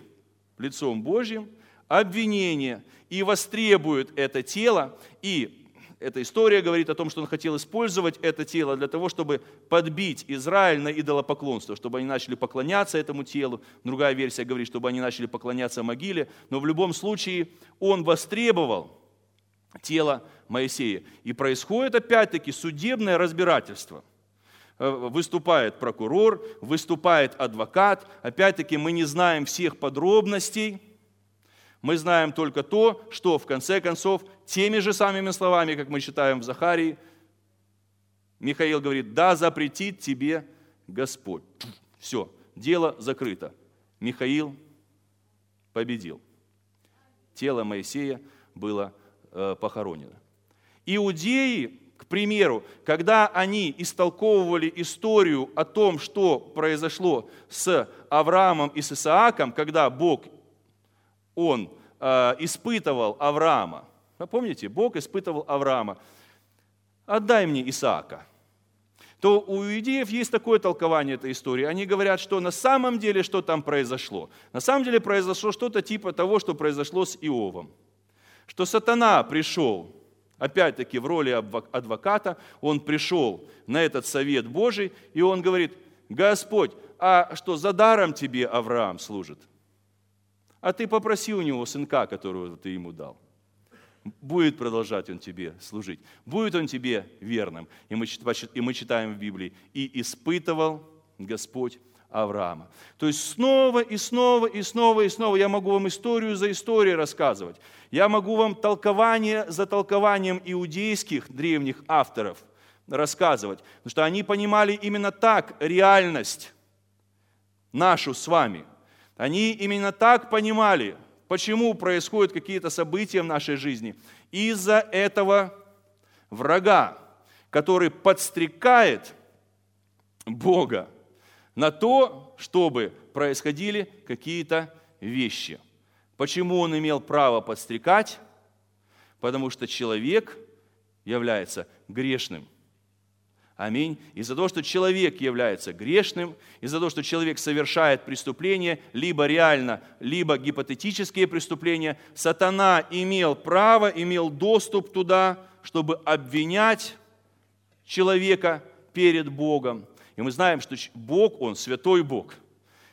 лицом Божьим обвинение и востребует это тело. И эта история говорит о том, что он хотел использовать это тело для того, чтобы подбить Израиль на идолопоклонство, чтобы они начали поклоняться этому телу. Другая версия говорит, чтобы они начали поклоняться могиле. Но в любом случае он востребовал тело Моисея. И происходит опять-таки судебное разбирательство. Э, выступает прокурор, выступает адвокат. Опять-таки мы не знаем всех подробностей. Мы знаем только то, что в конце концов теми же самыми словами, как мы читаем в Захарии, Михаил говорит, да запретит тебе Господь. Все, дело закрыто. Михаил победил. Тело Моисея было Э, похоронено. Иудеи, к примеру, когда они истолковывали историю о том, что произошло с Авраамом и с Исааком, когда Бог, Он э, испытывал Авраама. Помните, Бог испытывал Авраама. Отдай мне Исаака. То у иудеев есть такое толкование этой истории. Они говорят, что на самом деле что там произошло. На самом деле произошло что-то типа того, что произошло с Иовом что сатана пришел, опять-таки в роли адвоката, он пришел на этот совет Божий, и он говорит, Господь, а что за даром тебе Авраам служит? А ты попроси у него сынка, которого ты ему дал. Будет продолжать он тебе служить. Будет он тебе верным. И мы, и мы читаем в Библии. И испытывал Господь Авраама. То есть снова и снова и снова и снова я могу вам историю за историей рассказывать. Я могу вам толкование за толкованием иудейских древних авторов рассказывать. Потому что они понимали именно так реальность нашу с вами. Они именно так понимали, почему происходят какие-то события в нашей жизни. Из-за этого врага, который подстрекает Бога на то, чтобы происходили какие-то вещи. Почему он имел право подстрекать? Потому что человек является грешным. Аминь. Из-за того, что человек является грешным, из-за того, что человек совершает преступления, либо реально, либо гипотетические преступления, сатана имел право, имел доступ туда, чтобы обвинять человека перед Богом. И мы знаем, что Бог, Он святой Бог.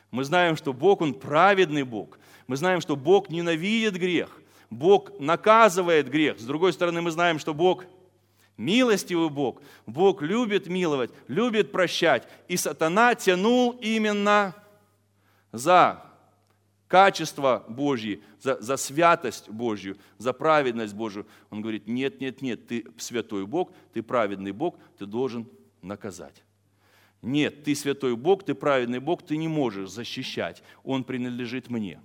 Мы знаем, что Бог, Он праведный Бог. Мы знаем, что Бог ненавидит грех. Бог наказывает грех. С другой стороны, мы знаем, что Бог милостивый Бог. Бог любит миловать, любит прощать. И сатана тянул именно за качество Божье, за, за святость Божью, за праведность Божью. Он говорит, нет, нет, нет, ты святой Бог, ты праведный Бог, ты должен наказать. Нет, ты святой Бог, ты праведный Бог, ты не можешь защищать. Он принадлежит мне.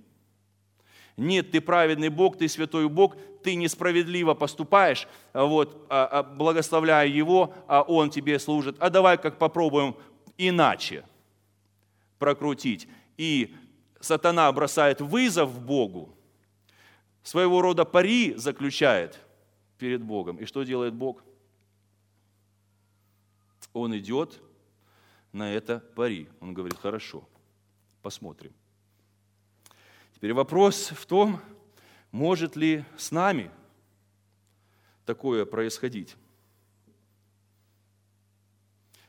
Нет, ты праведный Бог, ты святой Бог, ты несправедливо поступаешь, вот, а, а, благословляя Его, а Он тебе служит. А давай как попробуем иначе прокрутить. И сатана бросает вызов Богу, своего рода пари заключает перед Богом. И что делает Бог? Он идет на это пари. Он говорит, хорошо, посмотрим. Теперь вопрос в том, может ли с нами такое происходить?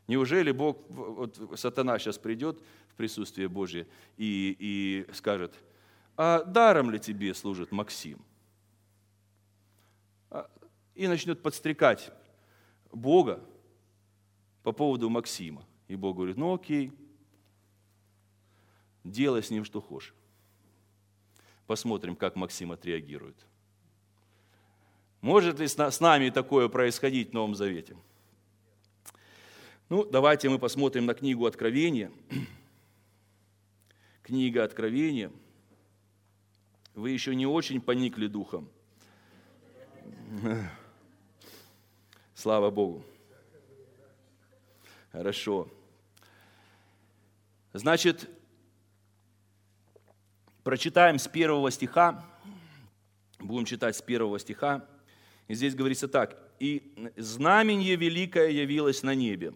Неужели Бог, вот сатана сейчас придет в присутствие Божье и, и скажет, а даром ли тебе служит Максим? А, и начнет подстрекать Бога по поводу Максима. И Бог говорит, ну окей, делай с ним что хочешь. Посмотрим, как Максим отреагирует. Может ли с нами такое происходить в Новом Завете? Ну, давайте мы посмотрим на книгу Откровения. Книга Откровения. Вы еще не очень поникли духом. Слава Богу. Хорошо. Значит, прочитаем с первого стиха, будем читать с первого стиха, и здесь говорится так, «И знамение великое явилось на небе,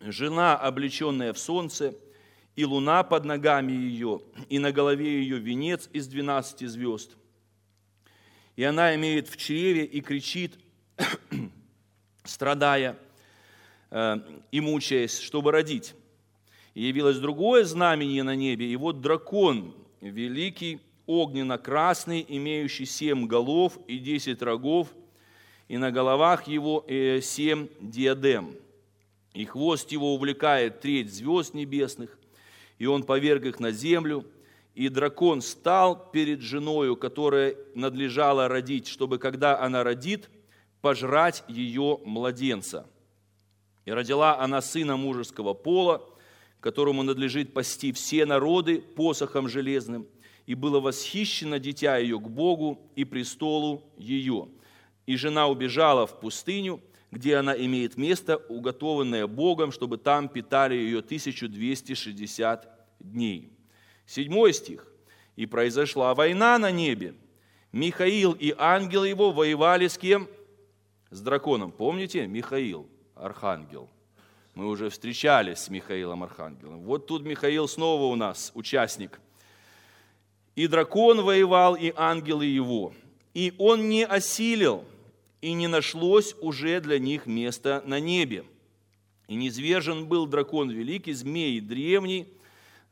жена, облеченная в солнце, и луна под ногами ее, и на голове ее венец из двенадцати звезд. И она имеет в чреве и кричит, страдая э, и мучаясь, чтобы родить. И явилось другое знамение на небе, и вот дракон, великий, огненно-красный, имеющий семь голов и десять рогов, и на головах его э, семь диадем. И хвост его увлекает треть звезд небесных, и он поверг их на землю, и дракон стал перед женою, которая надлежала родить, чтобы, когда она родит, пожрать ее младенца. И родила она сына мужеского пола, которому надлежит пасти все народы посохом железным, и было восхищено дитя ее к Богу и престолу ее. И жена убежала в пустыню, где она имеет место, уготованное Богом, чтобы там питали ее 1260 дней. Седьмой стих. «И произошла война на небе. Михаил и ангел его воевали с кем? С драконом. Помните? Михаил, архангел – мы уже встречались с Михаилом Архангелом. Вот тут Михаил снова у нас участник. И дракон воевал, и ангелы его. И он не осилил, и не нашлось уже для них места на небе. И низвержен был дракон великий, змей древний,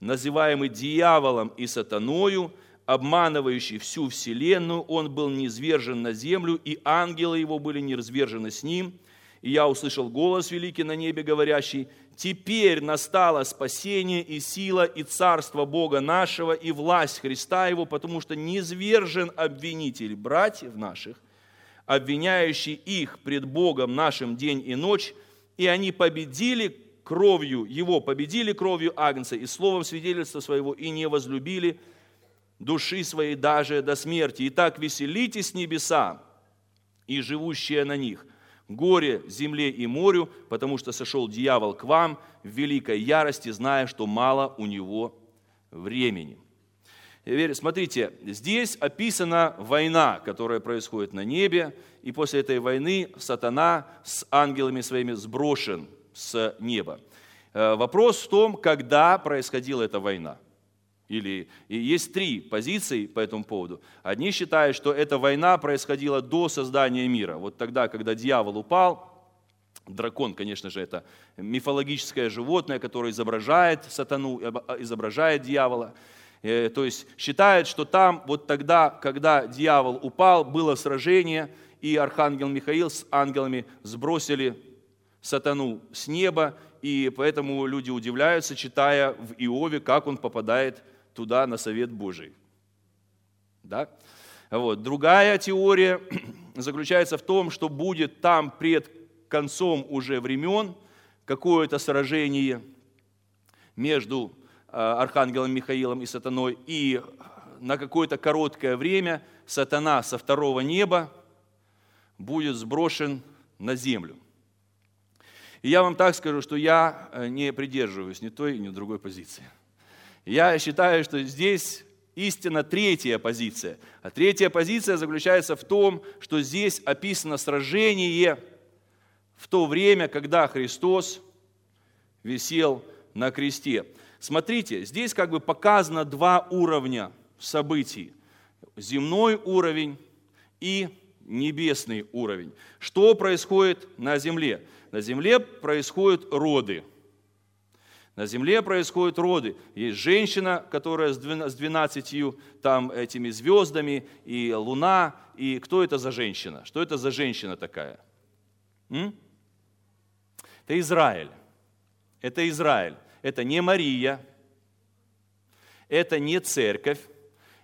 называемый дьяволом и сатаною, обманывающий всю вселенную, он был низвержен на землю, и ангелы его были низвержены с ним. И я услышал голос великий на небе, говорящий, «Теперь настало спасение и сила, и царство Бога нашего, и власть Христа Его, потому что низвержен обвинитель братьев наших, обвиняющий их пред Богом нашим день и ночь, и они победили кровью Его, победили кровью Агнца и словом свидетельства своего, и не возлюбили души своей даже до смерти. Итак, веселитесь небеса и живущие на них, горе земле и морю, потому что сошел дьявол к вам в великой ярости, зная, что мало у него времени. Смотрите, здесь описана война, которая происходит на небе, и после этой войны сатана с ангелами своими сброшен с неба. Э, вопрос в том, когда происходила эта война. Или и есть три позиции по этому поводу. Одни считают, что эта война происходила до создания мира. Вот тогда, когда дьявол упал, дракон, конечно же, это мифологическое животное, которое изображает сатану, изображает дьявола. Э, то есть считают, что там вот тогда, когда дьявол упал, было сражение, и архангел Михаил с ангелами сбросили сатану с неба, и поэтому люди удивляются, читая в Иове, как он попадает туда на совет Божий. Да? Вот. Другая теория заключается в том, что будет там пред концом уже времен какое-то сражение между Э, архангелом Михаилом и сатаной, и на какое-то короткое время сатана со второго неба будет сброшен на землю. И я вам так скажу, что я э, не придерживаюсь ни той, ни другой позиции. Я считаю, что здесь истина третья позиция. А третья позиция заключается в том, что здесь описано сражение в то время, когда Христос висел на кресте. Смотрите, здесь как бы показано два уровня событий. Земной уровень и небесный уровень. Что происходит на земле? На земле происходят роды. На земле происходят роды. Есть женщина, которая с 12 там, этими звездами, и луна. И кто это за женщина? Что это за женщина такая? М? Это Израиль. Это Израиль это не Мария, это не церковь,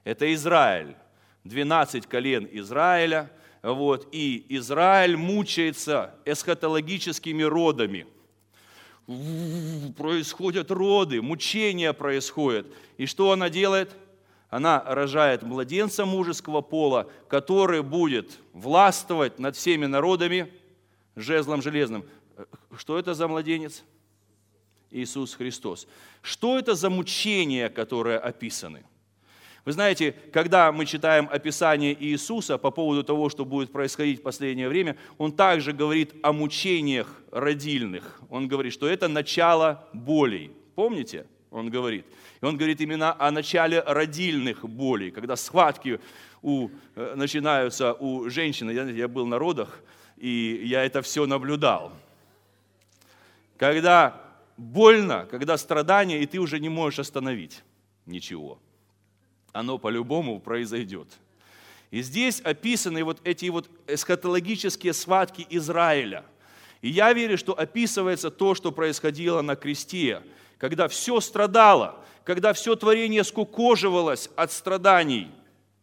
это Израиль. 12 колен Израиля, вот, и Израиль мучается эсхатологическими родами. Происходят роды, мучения происходят. И что она делает? Она рожает младенца мужеского пола, который будет властвовать над всеми народами жезлом железным. Что это за младенец? Иисус Христос. Что это за мучения, которые описаны? Вы знаете, когда мы читаем описание Иисуса по поводу того, что будет происходить в последнее время, он также говорит о мучениях родильных. Он говорит, что это начало болей. Помните? Он говорит. И он говорит именно о начале родильных болей, когда схватки у, э, начинаются у женщины. Я, я был на родах, и я это все наблюдал. Когда больно, когда страдание, и ты уже не можешь остановить ничего. Оно по-любому произойдет. И здесь описаны вот эти вот эсхатологические схватки Израиля. И я верю, что описывается то, что происходило на кресте, когда все страдало, когда все творение скукоживалось от страданий.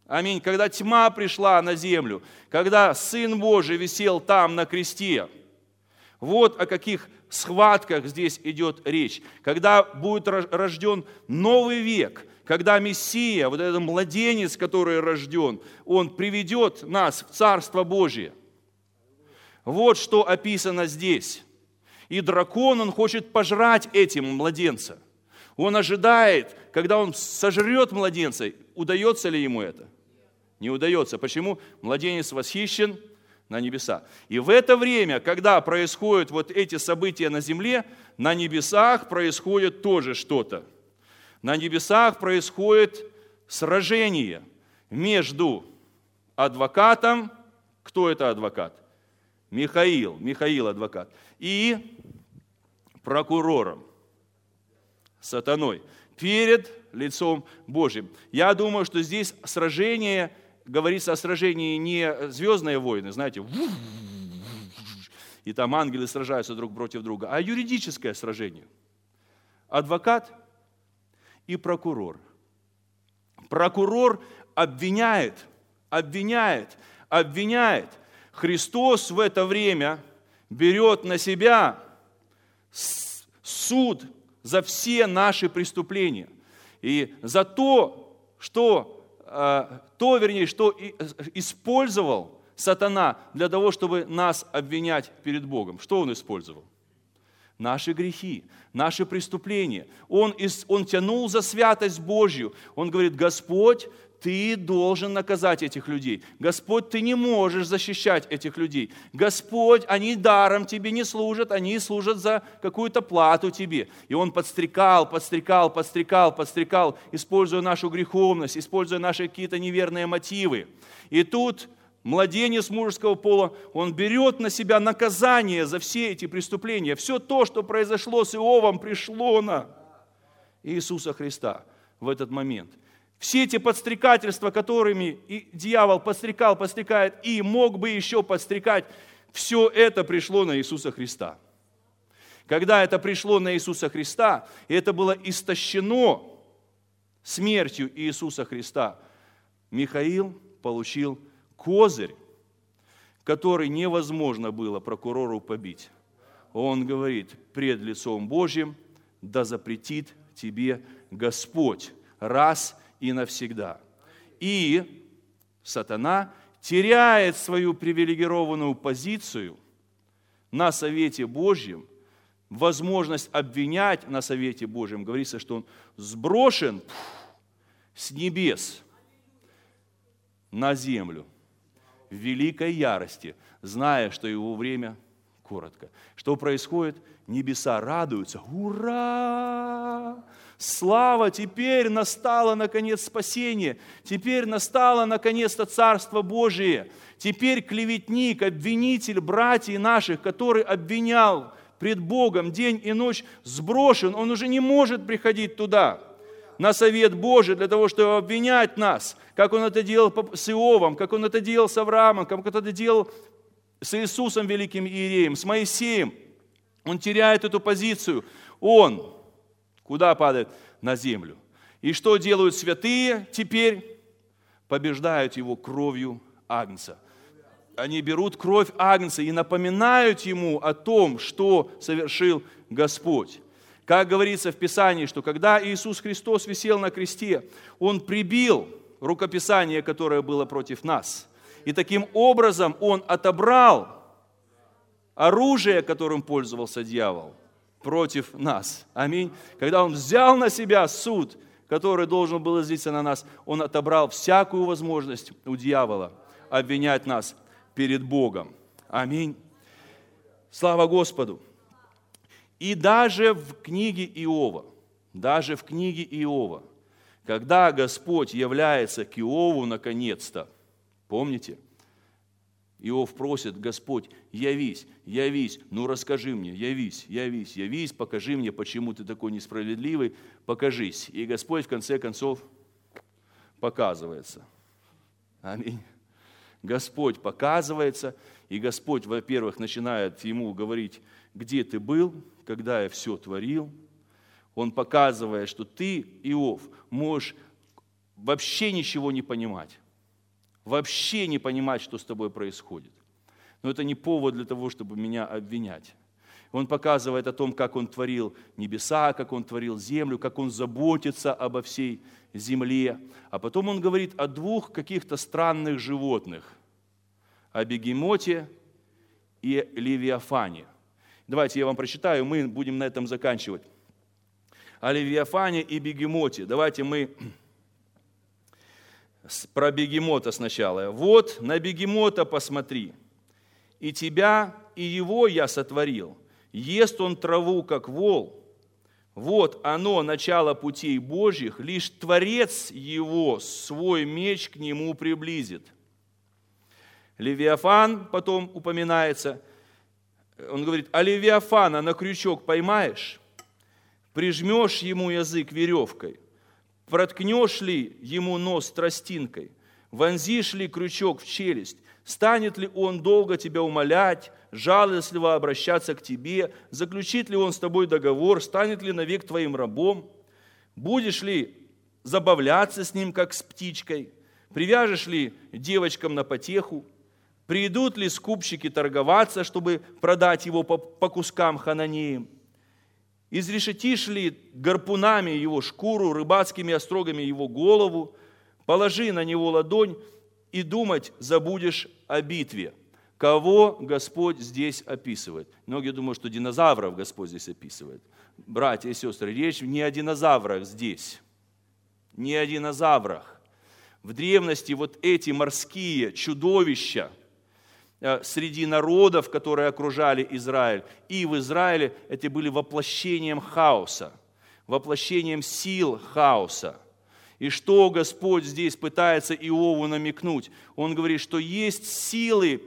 Аминь. Когда тьма пришла на землю, когда Сын Божий висел там на кресте. Вот о каких схватках здесь идет речь. Когда будет рожден новый век, когда Мессия, вот этот младенец, который рожден, он приведет нас в Царство Божие. Вот что описано здесь. И дракон, он хочет пожрать этим младенца. Он ожидает, когда он сожрет младенца, удается ли ему это? Не удается. Почему? Младенец восхищен, на небеса. И в это время, когда происходят вот эти события на земле, на небесах происходит тоже что-то. На небесах происходит сражение между адвокатом, кто это адвокат? Михаил, Михаил адвокат, и прокурором, сатаной перед лицом Божьим. Я думаю, что здесь сражение, говорится о сражении не звездные войны, знаете, и там ангелы сражаются друг против друга, а юридическое сражение. Адвокат и прокурор. Прокурор обвиняет, обвиняет, обвиняет. Христос в это время берет на себя суд за все наши преступления. И за то, что, э, то, вернее, что использовал сатана для того, чтобы нас обвинять перед Богом. Что он использовал? Наши грехи, наши преступления. Он, он тянул за святость Божью. Он говорит, Господь, ты должен наказать этих людей. Господь, ты не можешь защищать этих людей. Господь, они даром тебе не служат, они служат за какую-то плату тебе. И он подстрекал, подстрекал, подстрекал, подстрекал, используя нашу греховность, используя наши какие-то неверные мотивы. И тут младенец мужеского пола, он берет на себя наказание за все эти преступления. Все то, что произошло с Иовом, пришло на Иисуса Христа в этот момент. Все эти подстрекательства, которыми и дьявол подстрекал, подстрекает и мог бы еще подстрекать, все это пришло на Иисуса Христа. Когда это пришло на Иисуса Христа, и это было истощено смертью Иисуса Христа, Михаил получил козырь, который невозможно было прокурору побить. Он говорит, пред лицом Божьим да запретит тебе Господь раз и навсегда. И сатана теряет свою привилегированную позицию на Совете Божьем, возможность обвинять на Совете Божьем. Говорится, что он сброшен с небес на землю в великой ярости, зная, что его время коротко. Что происходит? Небеса радуются. Ура! Слава, теперь настало наконец спасение, теперь настало наконец-то Царство Божие. Теперь клеветник, обвинитель братьев наших, который обвинял пред Богом день и ночь, сброшен, он уже не может приходить туда, на совет Божий, для того, чтобы обвинять нас, как он это делал с Иовом, как он это делал с Авраамом, как он это делал с Иисусом Великим Иереем, с Моисеем. Он теряет эту позицию. Он Куда падает? На землю. И что делают святые теперь? Побеждают его кровью Агнца. Они берут кровь Агнца и напоминают ему о том, что совершил Господь. Как говорится в Писании, что когда Иисус Христос висел на кресте, Он прибил рукописание, которое было против нас. И таким образом Он отобрал оружие, которым пользовался дьявол – против нас. Аминь. Когда Он взял на себя суд, который должен был излиться на нас, Он отобрал всякую возможность у дьявола обвинять нас перед Богом. Аминь. Слава Господу. И даже в книге Иова, даже в книге Иова, когда Господь является к Иову наконец-то, помните – Иов просит, Господь, явись, явись, ну расскажи мне, явись, явись, явись, покажи мне, почему ты такой несправедливый, покажись. И Господь в конце концов показывается. Аминь. Господь показывается, и Господь, во-первых, начинает ему говорить, где ты был, когда я все творил. Он показывает, что ты, Иов, можешь вообще ничего не понимать вообще не понимать, что с тобой происходит. Но это не повод для того, чтобы меня обвинять. Он показывает о том, как Он творил небеса, как Он творил землю, как Он заботится обо всей земле. А потом Он говорит о двух каких-то странных животных. О бегемоте и левиафане. Давайте я вам прочитаю, мы будем на этом заканчивать. О левиафане и бегемоте. Давайте мы про бегемота сначала. Вот на бегемота посмотри. И тебя, и его я сотворил. Ест он траву, как вол. Вот оно, начало путей Божьих, лишь Творец его свой меч к нему приблизит. Левиафан потом упоминается. Он говорит, а Левиафана на крючок поймаешь? Прижмешь ему язык веревкой, проткнешь ли ему нос тростинкой, вонзишь ли крючок в челюсть, станет ли он долго тебя умолять, жалостливо обращаться к тебе, заключит ли он с тобой договор, станет ли навек твоим рабом, будешь ли забавляться с ним, как с птичкой, привяжешь ли девочкам на потеху, придут ли скупщики торговаться, чтобы продать его по, по кускам хананеям, изрешетишь ли гарпунами его шкуру, рыбацкими острогами его голову, положи на него ладонь и думать забудешь о битве. Кого Господь здесь описывает? Многие думают, что динозавров Господь здесь описывает. Братья и сестры, речь не о динозаврах здесь, не о динозаврах. В древности вот эти морские чудовища – среди народов, которые окружали Израиль. И в Израиле эти были воплощением хаоса, воплощением сил хаоса. И что Господь здесь пытается Иову намекнуть? Он говорит, что есть силы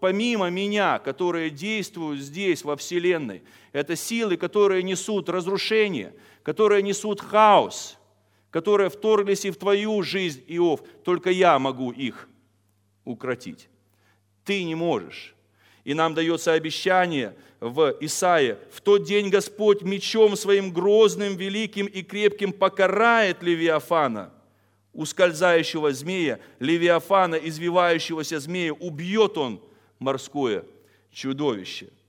помимо меня, которые действуют здесь, во Вселенной. Это силы, которые несут разрушение, которые несут хаос, которые вторглись и в твою жизнь, Иов. Только я могу их укротить. Ты не можешь. И нам дается обещание в Исаии. В тот день Господь мечом своим грозным, великим и крепким покарает Левиафана, ускользающего змея, Левиафана, извивающегося змея, убьет он морское чудовище –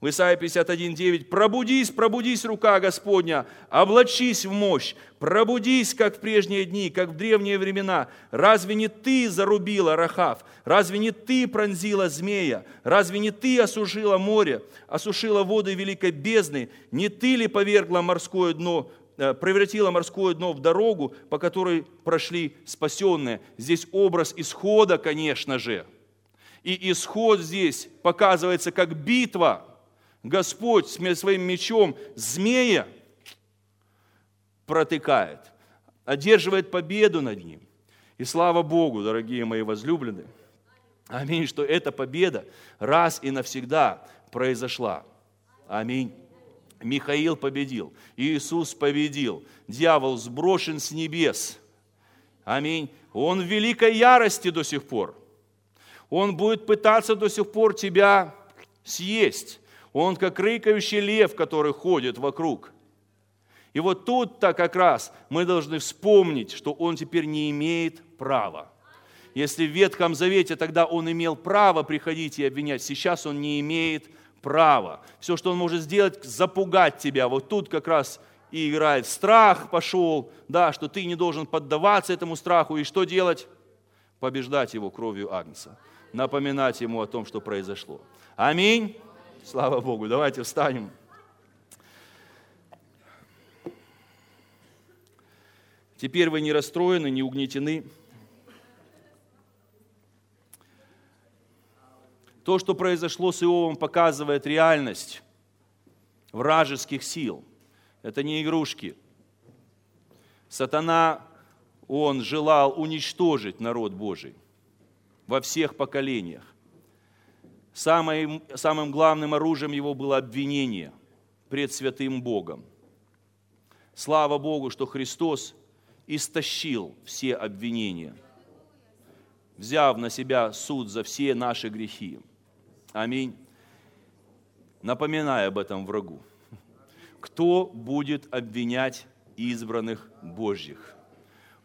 в Исаии 51.9 «Пробудись, пробудись, рука Господня, облачись в мощь, пробудись, как в прежние дни, как в древние времена. Разве не ты зарубила Рахав? Разве не ты пронзила змея? Разве не ты осушила море, осушила воды великой бездны? Не ты ли повергла морское дно э, превратила морское дно в дорогу, по которой прошли спасенные. Здесь образ исхода, конечно же. И исход здесь показывается как битва – Господь своим мечом змея протыкает, одерживает победу над ним. И слава Богу, дорогие мои возлюбленные, аминь, что эта победа раз и навсегда произошла. Аминь. Михаил победил, Иисус победил, дьявол сброшен с небес. Аминь. Он в великой ярости до сих пор. Он будет пытаться до сих пор тебя съесть. Он как рыкающий лев, который ходит вокруг. И вот тут-то как раз мы должны вспомнить, что он теперь не имеет права. Если в Ветхом Завете тогда он имел право приходить и обвинять, сейчас он не имеет права. Все, что он может сделать, запугать тебя. Вот тут как раз и играет. Страх пошел, да, что ты не должен поддаваться этому страху. И что делать? Побеждать его кровью Агнца. Напоминать ему о том, что произошло. Аминь. Слава Богу. Давайте встанем. Теперь вы не расстроены, не угнетены. То, что произошло с Иовом, показывает реальность вражеских сил. Это не игрушки. Сатана, он желал уничтожить народ Божий во всех поколениях. Самым, самым главным оружием его было обвинение пред святым Богом. Слава Богу, что Христос истощил все обвинения, взяв на себя суд за все наши грехи. Аминь. Напоминай об этом врагу. Кто будет обвинять избранных Божьих?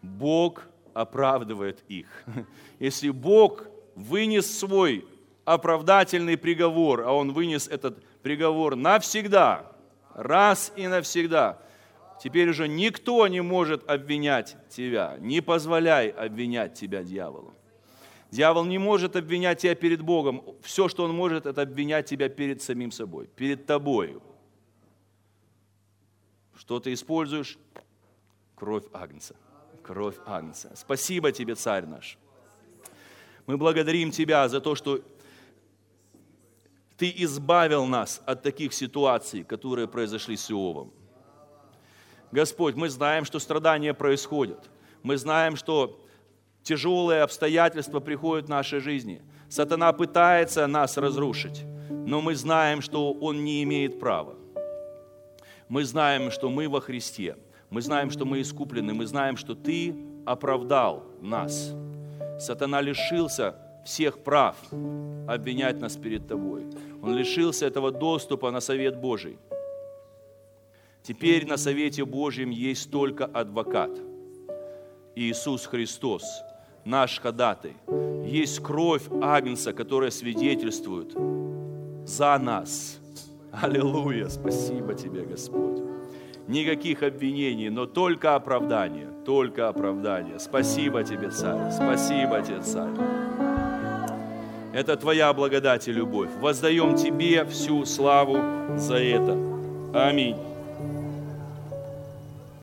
Бог оправдывает их. Если Бог вынес свой оправдательный приговор, а он вынес этот приговор навсегда, раз и навсегда. Теперь уже никто не может обвинять тебя. Не позволяй обвинять тебя дьяволу. Дьявол не может обвинять тебя перед Богом. Все, что он может, это обвинять тебя перед самим собой, перед тобою. Что ты используешь? Кровь Агнца. Кровь Агнца. Спасибо тебе, царь наш. Мы благодарим Тебя за то, что ты избавил нас от таких ситуаций, которые произошли с Иовом. Господь, мы знаем, что страдания происходят. Мы знаем, что тяжелые обстоятельства приходят в нашей жизни. Сатана пытается нас разрушить, но мы знаем, что он не имеет права. Мы знаем, что мы во Христе. Мы знаем, что мы искуплены. Мы знаем, что Ты оправдал нас. Сатана лишился всех прав обвинять нас перед Тобой. Он лишился этого доступа на совет Божий. Теперь на совете Божьем есть только адвокат. Иисус Христос, наш ходатай. Есть кровь Агнца, которая свидетельствует за нас. Аллилуйя! Спасибо Тебе, Господь. Никаких обвинений, но только оправдание, только оправдание. Спасибо Тебе, Царь, спасибо Тебе, Царь. Это Твоя благодать и любовь. Воздаем Тебе всю славу за это. Аминь.